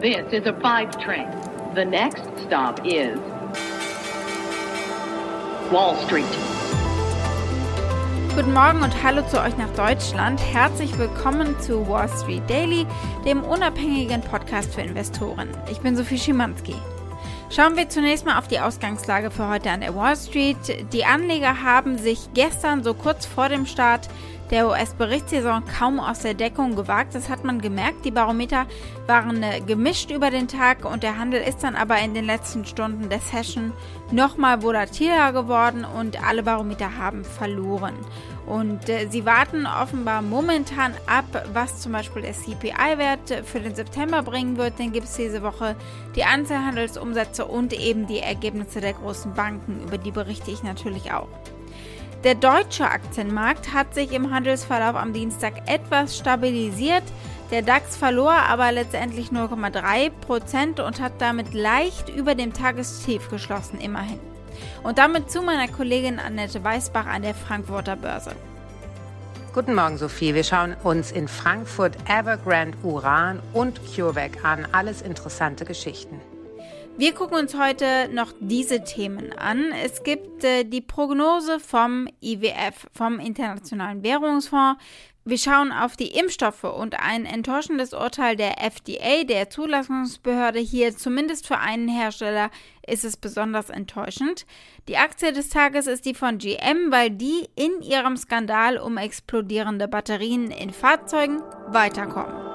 This is a five train. The next stop is Wall Street. Guten Morgen und hallo zu euch nach Deutschland. Herzlich willkommen zu Wall Street Daily, dem unabhängigen Podcast für Investoren. Ich bin Sophie Schimanski. Schauen wir zunächst mal auf die Ausgangslage für heute an der Wall Street. Die Anleger haben sich gestern so kurz vor dem Start der US-Berichtssaison kaum aus der Deckung gewagt. Das hat man gemerkt. Die Barometer waren äh, gemischt über den Tag und der Handel ist dann aber in den letzten Stunden der Session nochmal volatiler geworden und alle Barometer haben verloren. Und äh, sie warten offenbar momentan ab, was zum Beispiel der CPI-Wert für den September bringen wird. Den gibt es diese Woche die Einzelhandelsumsätze und eben die Ergebnisse der großen Banken. Über die berichte ich natürlich auch. Der deutsche Aktienmarkt hat sich im Handelsverlauf am Dienstag etwas stabilisiert. Der DAX verlor aber letztendlich 0,3% und hat damit leicht über dem Tagestief geschlossen, immerhin. Und damit zu meiner Kollegin Annette Weißbach an der Frankfurter Börse. Guten Morgen, Sophie. Wir schauen uns in Frankfurt Evergrande Uran und CureVac an. Alles interessante Geschichten. Wir gucken uns heute noch diese Themen an. Es gibt äh, die Prognose vom IWF, vom Internationalen Währungsfonds. Wir schauen auf die Impfstoffe und ein enttäuschendes Urteil der FDA, der Zulassungsbehörde hier, zumindest für einen Hersteller, ist es besonders enttäuschend. Die Aktie des Tages ist die von GM, weil die in ihrem Skandal um explodierende Batterien in Fahrzeugen weiterkommen.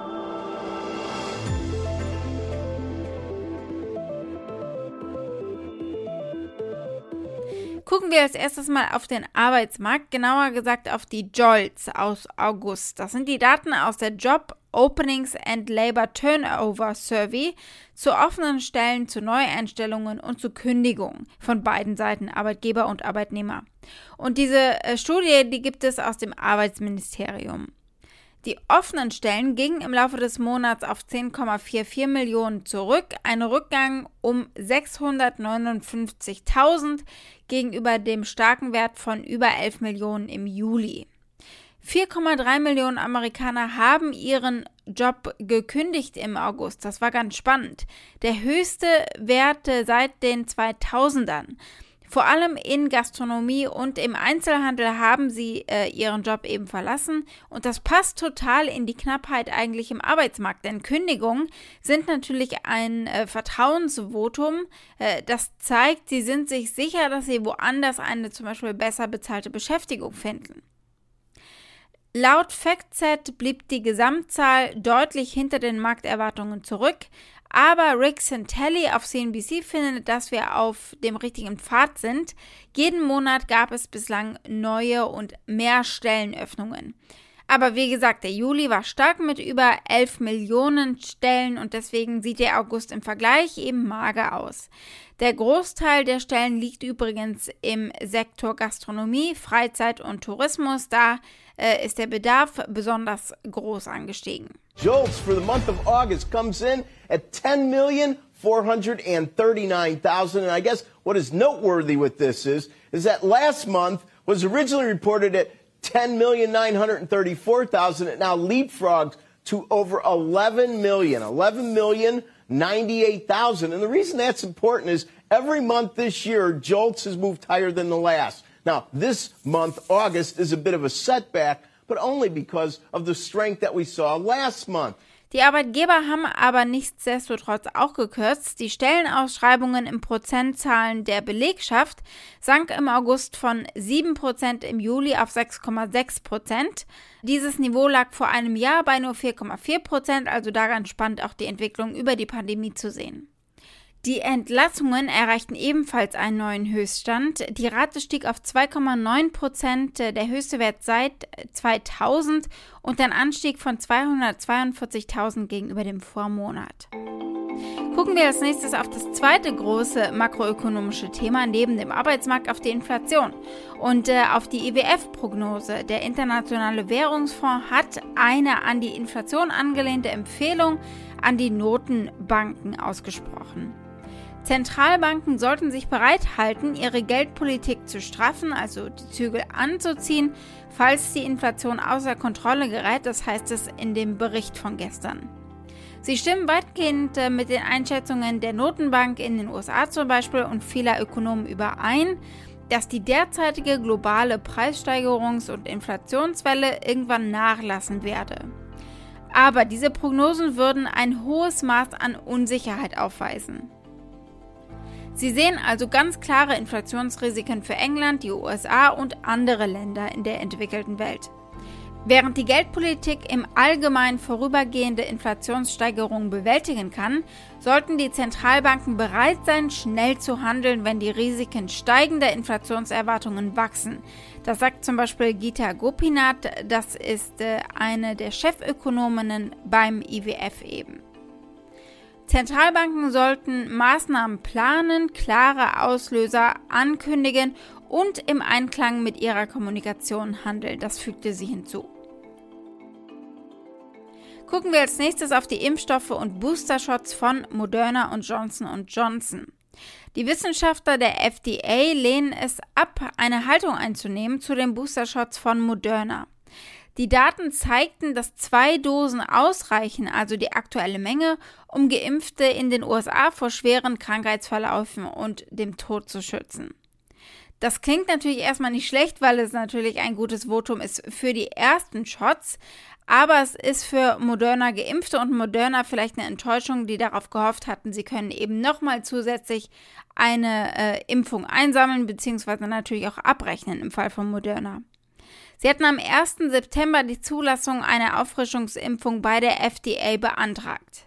Gucken wir als erstes mal auf den Arbeitsmarkt, genauer gesagt auf die JOLTS aus August. Das sind die Daten aus der Job Openings and Labor Turnover Survey zu offenen Stellen, zu Neueinstellungen und zu Kündigungen von beiden Seiten, Arbeitgeber und Arbeitnehmer. Und diese äh, Studie, die gibt es aus dem Arbeitsministerium. Die offenen Stellen gingen im Laufe des Monats auf 10,44 Millionen zurück, ein Rückgang um 659.000 gegenüber dem starken Wert von über 11 Millionen im Juli. 4,3 Millionen Amerikaner haben ihren Job gekündigt im August. Das war ganz spannend. Der höchste Wert seit den 2000ern. Vor allem in Gastronomie und im Einzelhandel haben sie äh, ihren Job eben verlassen und das passt total in die Knappheit eigentlich im Arbeitsmarkt, denn Kündigungen sind natürlich ein äh, Vertrauensvotum, äh, das zeigt, sie sind sich sicher, dass sie woanders eine zum Beispiel besser bezahlte Beschäftigung finden. Laut FactSet blieb die Gesamtzahl deutlich hinter den Markterwartungen zurück. Aber Rick Santelli auf CNBC findet, dass wir auf dem richtigen Pfad sind. Jeden Monat gab es bislang neue und mehr Stellenöffnungen. Aber wie gesagt, der Juli war stark mit über 11 Millionen Stellen und deswegen sieht der August im Vergleich eben mager aus. Der Großteil der Stellen liegt übrigens im Sektor Gastronomie, Freizeit und Tourismus. Da äh, ist der Bedarf besonders groß angestiegen. JOLTS for the month of August comes in at 10 million 439,000 and I guess what is noteworthy with this is is that last month was originally reported at 10,934,000 it now leapfrogged to over 11 million 11 million 98,000 and the reason that's important is every month this year JOLTS has moved higher than the last. Now, this month, August, is a bit of a setback, but only because of the strength that we saw last month. Die Arbeitgeber haben aber nichtsdestotrotz auch gekürzt. Die Stellenausschreibungen im Prozentzahlen der Belegschaft sank im August von 7% im Juli auf 6,6%. Dieses Niveau lag vor einem Jahr bei nur 4,4%, also daran spannend auch die Entwicklung über die Pandemie zu sehen. Die Entlassungen erreichten ebenfalls einen neuen Höchststand. Die Rate stieg auf 2,9 Prozent, der höchste Wert seit 2000 und ein Anstieg von 242.000 gegenüber dem Vormonat. Gucken wir als nächstes auf das zweite große makroökonomische Thema neben dem Arbeitsmarkt, auf die Inflation und äh, auf die IWF-Prognose. Der Internationale Währungsfonds hat eine an die Inflation angelehnte Empfehlung an die Notenbanken ausgesprochen. Zentralbanken sollten sich bereithalten, ihre Geldpolitik zu straffen, also die Zügel anzuziehen, falls die Inflation außer Kontrolle gerät, das heißt es in dem Bericht von gestern. Sie stimmen weitgehend äh, mit den Einschätzungen der Notenbank in den USA zum Beispiel und vieler Ökonomen überein, dass die derzeitige globale Preissteigerungs- und Inflationswelle irgendwann nachlassen werde. Aber diese Prognosen würden ein hohes Maß an Unsicherheit aufweisen. Sie sehen also ganz klare Inflationsrisiken für England, die USA und andere Länder in der entwickelten Welt. Während die Geldpolitik im Allgemeinen vorübergehende Inflationssteigerungen bewältigen kann, sollten die Zentralbanken bereit sein, schnell zu handeln, wenn die Risiken steigender Inflationserwartungen wachsen. Das sagt zum Beispiel Gita Gopinath, das ist äh, eine der Chefökonominnen beim IWF eben. Zentralbanken sollten Maßnahmen planen, klare Auslöser ankündigen und im Einklang mit ihrer Kommunikation handeln, das fügte sie hinzu. Gucken wir als nächstes auf die Impfstoffe und Booster-Shots von Moderna und Johnson Johnson. Die Wissenschaftler der FDA lehnen es ab, eine Haltung einzunehmen zu den Booster-Shots von Moderna. Die Daten zeigten, dass zwei Dosen ausreichen, also die aktuelle Menge, um Geimpfte in den USA vor schweren Krankheitsverläufen und dem Tod zu schützen. Das klingt natürlich erstmal nicht schlecht, weil es natürlich ein gutes Votum ist für die ersten Shots, aber es ist für Moderna Geimpfte und Moderna vielleicht eine Enttäuschung, die darauf gehofft hatten, sie können eben nochmal zusätzlich eine äh, Impfung einsammeln, beziehungsweise natürlich auch abrechnen im Fall von Moderna. Sie hatten am 1. September die Zulassung einer Auffrischungsimpfung bei der FDA beantragt.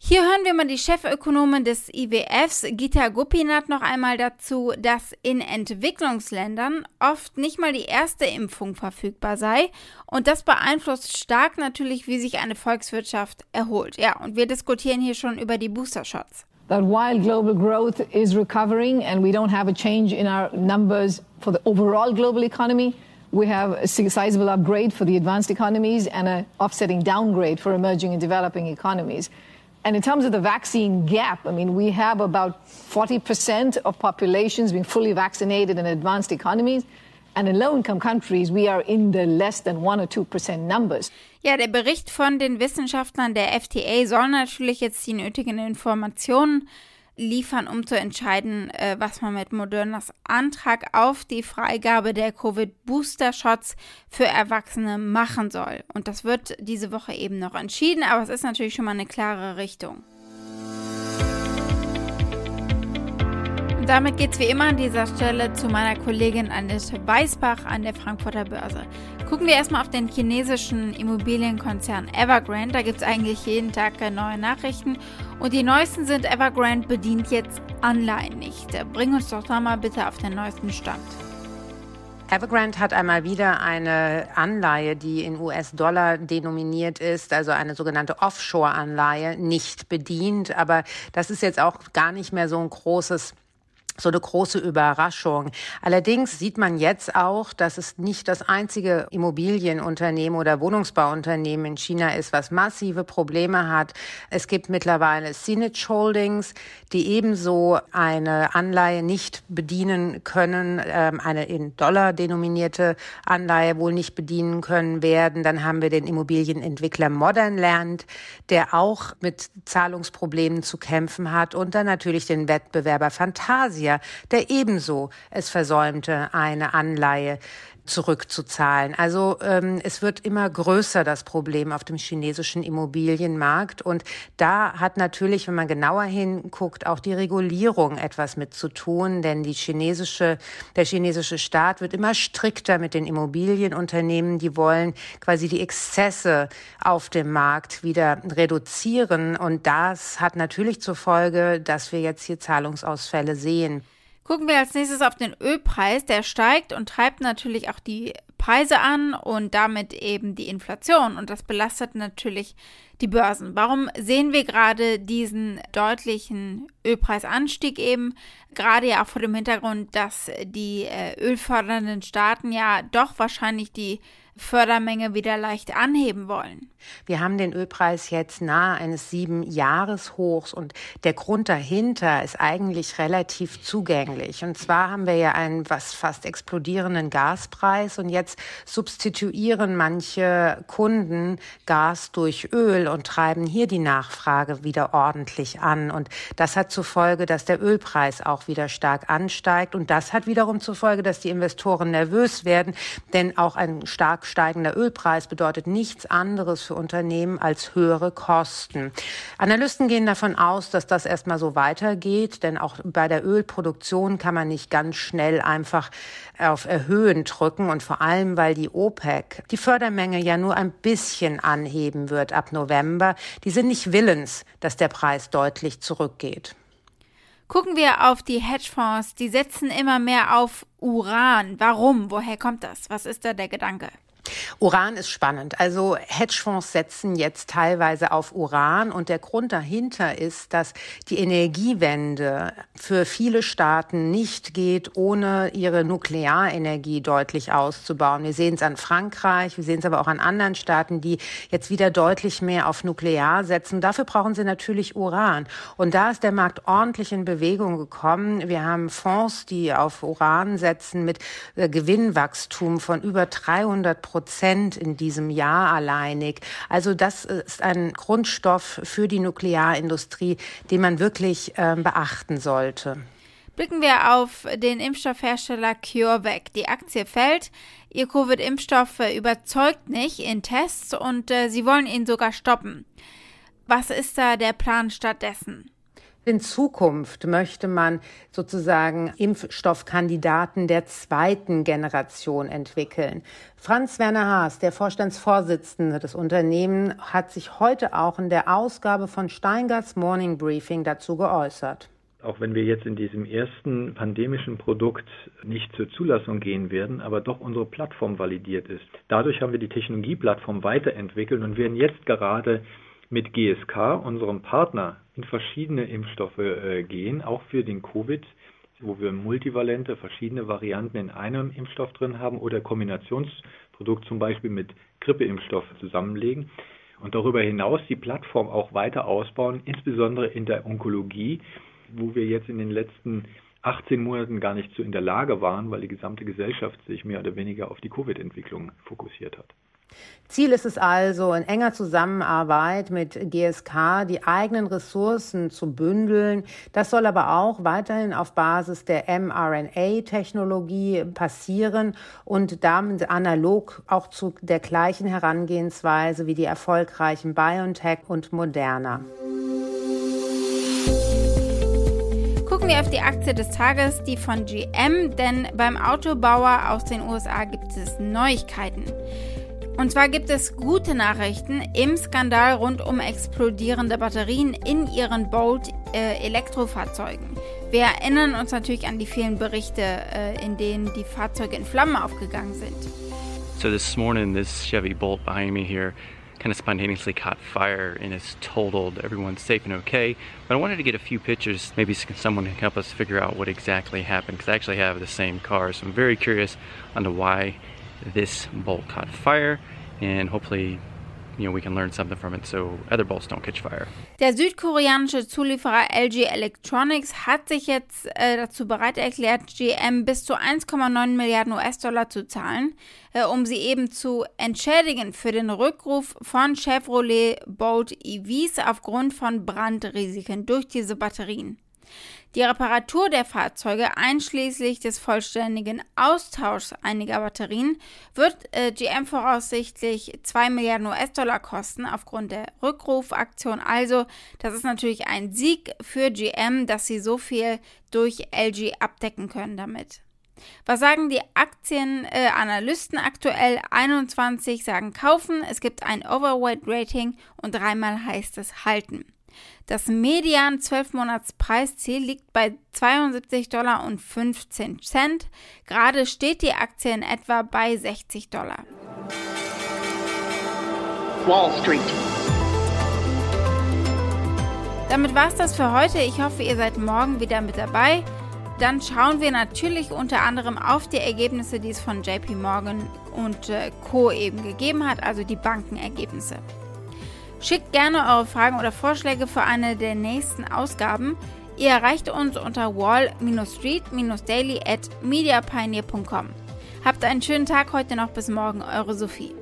Hier hören wir mal die Chefökonomin des IWFs, Gita Gopinath, noch einmal dazu, dass in Entwicklungsländern oft nicht mal die erste Impfung verfügbar sei. Und das beeinflusst stark natürlich, wie sich eine Volkswirtschaft erholt. Ja, und wir diskutieren hier schon über die Booster-Shots. That while global growth is recovering and we don't have a change in our numbers for the overall global economy, we have a sizable upgrade for the advanced economies and an offsetting downgrade for emerging and developing economies. And in terms of the vaccine gap, I mean, we have about 40% of populations being fully vaccinated in advanced economies. And in low-income countries, we are in the less than 1 or 2% numbers. Ja, der Bericht von den Wissenschaftlern der FTA soll natürlich jetzt die nötigen Informationen liefern, um zu entscheiden, äh, was man mit Modernas Antrag auf die Freigabe der Covid-Booster-Shots für Erwachsene machen soll. Und das wird diese Woche eben noch entschieden, aber es ist natürlich schon mal eine klare Richtung. damit geht es wie immer an dieser Stelle zu meiner Kollegin Annette Weißbach an der Frankfurter Börse. Gucken wir erstmal auf den chinesischen Immobilienkonzern Evergrande. Da gibt es eigentlich jeden Tag neue Nachrichten. Und die neuesten sind, Evergrande bedient jetzt Anleihen nicht. Bring uns doch da mal bitte auf den neuesten Stand. Evergrande hat einmal wieder eine Anleihe, die in US-Dollar denominiert ist, also eine sogenannte Offshore-Anleihe, nicht bedient. Aber das ist jetzt auch gar nicht mehr so ein großes so eine große Überraschung. Allerdings sieht man jetzt auch, dass es nicht das einzige Immobilienunternehmen oder Wohnungsbauunternehmen in China ist, was massive Probleme hat. Es gibt mittlerweile Sinich Holdings, die ebenso eine Anleihe nicht bedienen können, ähm, eine in Dollar denominierte Anleihe wohl nicht bedienen können werden. Dann haben wir den Immobilienentwickler Modern Land, der auch mit Zahlungsproblemen zu kämpfen hat und dann natürlich den Wettbewerber Fantasia Malaysia, der ebenso es versäumte, eine Anleihe zurückzuzahlen. Also ähm, es wird immer größer, das Problem auf dem chinesischen Immobilienmarkt. Und da hat natürlich, wenn man genauer hinguckt, auch die Regulierung etwas mit zu tun, denn die chinesische, der chinesische Staat wird immer strikter mit den Immobilienunternehmen. Die wollen quasi die Exzesse auf dem Markt wieder reduzieren. Und das hat natürlich zur Folge, dass wir jetzt hier Zahlungsausfälle sehen. Gucken wir als nächstes auf den Ölpreis. Der steigt und treibt natürlich auch die Preise an und damit eben die Inflation. Und das belastet natürlich die Börsen. Warum sehen wir gerade diesen deutlichen Ölpreisanstieg eben? Gerade ja auch vor dem Hintergrund, dass die äh, ölfördernden Staaten ja doch wahrscheinlich die Fördermenge wieder leicht anheben wollen. Wir haben den Ölpreis jetzt nahe eines sieben Jahreshochs und der Grund dahinter ist eigentlich relativ zugänglich. Und zwar haben wir ja einen was fast explodierenden Gaspreis und jetzt substituieren manche Kunden Gas durch Öl und treiben hier die Nachfrage wieder ordentlich an. Und das hat zur Folge, dass der Ölpreis auch wieder stark ansteigt. Und das hat wiederum zur Folge, dass die Investoren nervös werden, denn auch ein stark steigender Ölpreis bedeutet nichts anderes für Unternehmen als höhere Kosten. Analysten gehen davon aus, dass das erstmal so weitergeht, denn auch bei der Ölproduktion kann man nicht ganz schnell einfach auf Erhöhen drücken und vor allem, weil die OPEC die Fördermenge ja nur ein bisschen anheben wird ab November. Die sind nicht willens, dass der Preis deutlich zurückgeht. Gucken wir auf die Hedgefonds, die setzen immer mehr auf Uran. Warum? Woher kommt das? Was ist da der Gedanke? Uran ist spannend. Also Hedgefonds setzen jetzt teilweise auf Uran und der Grund dahinter ist, dass die Energiewende für viele Staaten nicht geht, ohne ihre Nuklearenergie deutlich auszubauen. Wir sehen es an Frankreich, wir sehen es aber auch an anderen Staaten, die jetzt wieder deutlich mehr auf Nuklear setzen. Dafür brauchen sie natürlich Uran. Und da ist der Markt ordentlich in Bewegung gekommen. Wir haben Fonds, die auf Uran setzen mit äh, Gewinnwachstum von über 300 Prozent. In diesem Jahr alleinig. Also das ist ein Grundstoff für die Nuklearindustrie, den man wirklich äh, beachten sollte. Blicken wir auf den Impfstoffhersteller CureVac. Die Aktie fällt. Ihr Covid-Impfstoff überzeugt nicht in Tests und äh, sie wollen ihn sogar stoppen. Was ist da der Plan stattdessen? In Zukunft möchte man sozusagen Impfstoffkandidaten der zweiten Generation entwickeln. Franz Werner Haas, der Vorstandsvorsitzende des Unternehmens, hat sich heute auch in der Ausgabe von Steingarts Morning Briefing dazu geäußert. Auch wenn wir jetzt in diesem ersten pandemischen Produkt nicht zur Zulassung gehen werden, aber doch unsere Plattform validiert ist. Dadurch haben wir die Technologieplattform weiterentwickelt und werden jetzt gerade mit GSK, unserem Partner, in verschiedene Impfstoffe äh, gehen, auch für den Covid, wo wir multivalente, verschiedene Varianten in einem Impfstoff drin haben oder Kombinationsprodukt zum Beispiel mit Grippeimpfstoff zusammenlegen und darüber hinaus die Plattform auch weiter ausbauen, insbesondere in der Onkologie, wo wir jetzt in den letzten 18 Monaten gar nicht so in der Lage waren, weil die gesamte Gesellschaft sich mehr oder weniger auf die Covid-Entwicklung fokussiert hat. Ziel ist es also, in enger Zusammenarbeit mit GSK die eigenen Ressourcen zu bündeln. Das soll aber auch weiterhin auf Basis der mRNA-Technologie passieren und damit analog auch zu der gleichen Herangehensweise wie die erfolgreichen BioNTech und Moderna. Gucken wir auf die Aktie des Tages, die von GM, denn beim Autobauer aus den USA gibt es Neuigkeiten. Und zwar gibt es gute Nachrichten im Skandal rund um explodierende Batterien in ihren Bolt äh, Elektrofahrzeugen. Wir erinnern uns natürlich an die vielen Berichte, äh, in denen die Fahrzeuge in Flammen aufgegangen sind. So this morning, this Chevy Bolt behind me here kind of spontaneously caught fire and is totaled. Everyone's safe and okay. But I wanted to get a few pictures. Maybe someone can help us figure out what exactly happened because I actually have the same car. So I'm very curious on why this bolt caught fire and hopefully. Der südkoreanische Zulieferer LG Electronics hat sich jetzt äh, dazu bereit erklärt, GM bis zu 1,9 Milliarden US-Dollar zu zahlen, äh, um sie eben zu entschädigen für den Rückruf von Chevrolet Bolt EVs aufgrund von Brandrisiken durch diese Batterien. Die Reparatur der Fahrzeuge einschließlich des vollständigen Austauschs einiger Batterien wird äh, GM voraussichtlich 2 Milliarden US-Dollar kosten aufgrund der Rückrufaktion. Also, das ist natürlich ein Sieg für GM, dass sie so viel durch LG abdecken können damit. Was sagen die Aktienanalysten äh, aktuell? 21 sagen kaufen, es gibt ein Overweight-Rating und dreimal heißt es halten. Das Median 12-Monats-Preisziel liegt bei 72 Dollar und 15 Cent. Gerade steht die Aktie in etwa bei 60 Dollar. Wall Street. Damit war es das für heute. Ich hoffe, ihr seid morgen wieder mit dabei. dann schauen wir natürlich unter anderem auf die Ergebnisse, die es von JP Morgan und äh, Co. eben gegeben hat, also die Bankenergebnisse. Schickt gerne eure Fragen oder Vorschläge für eine der nächsten Ausgaben. Ihr erreicht uns unter wall-street-daily at mediapioneer.com. Habt einen schönen Tag heute noch bis morgen, eure Sophie.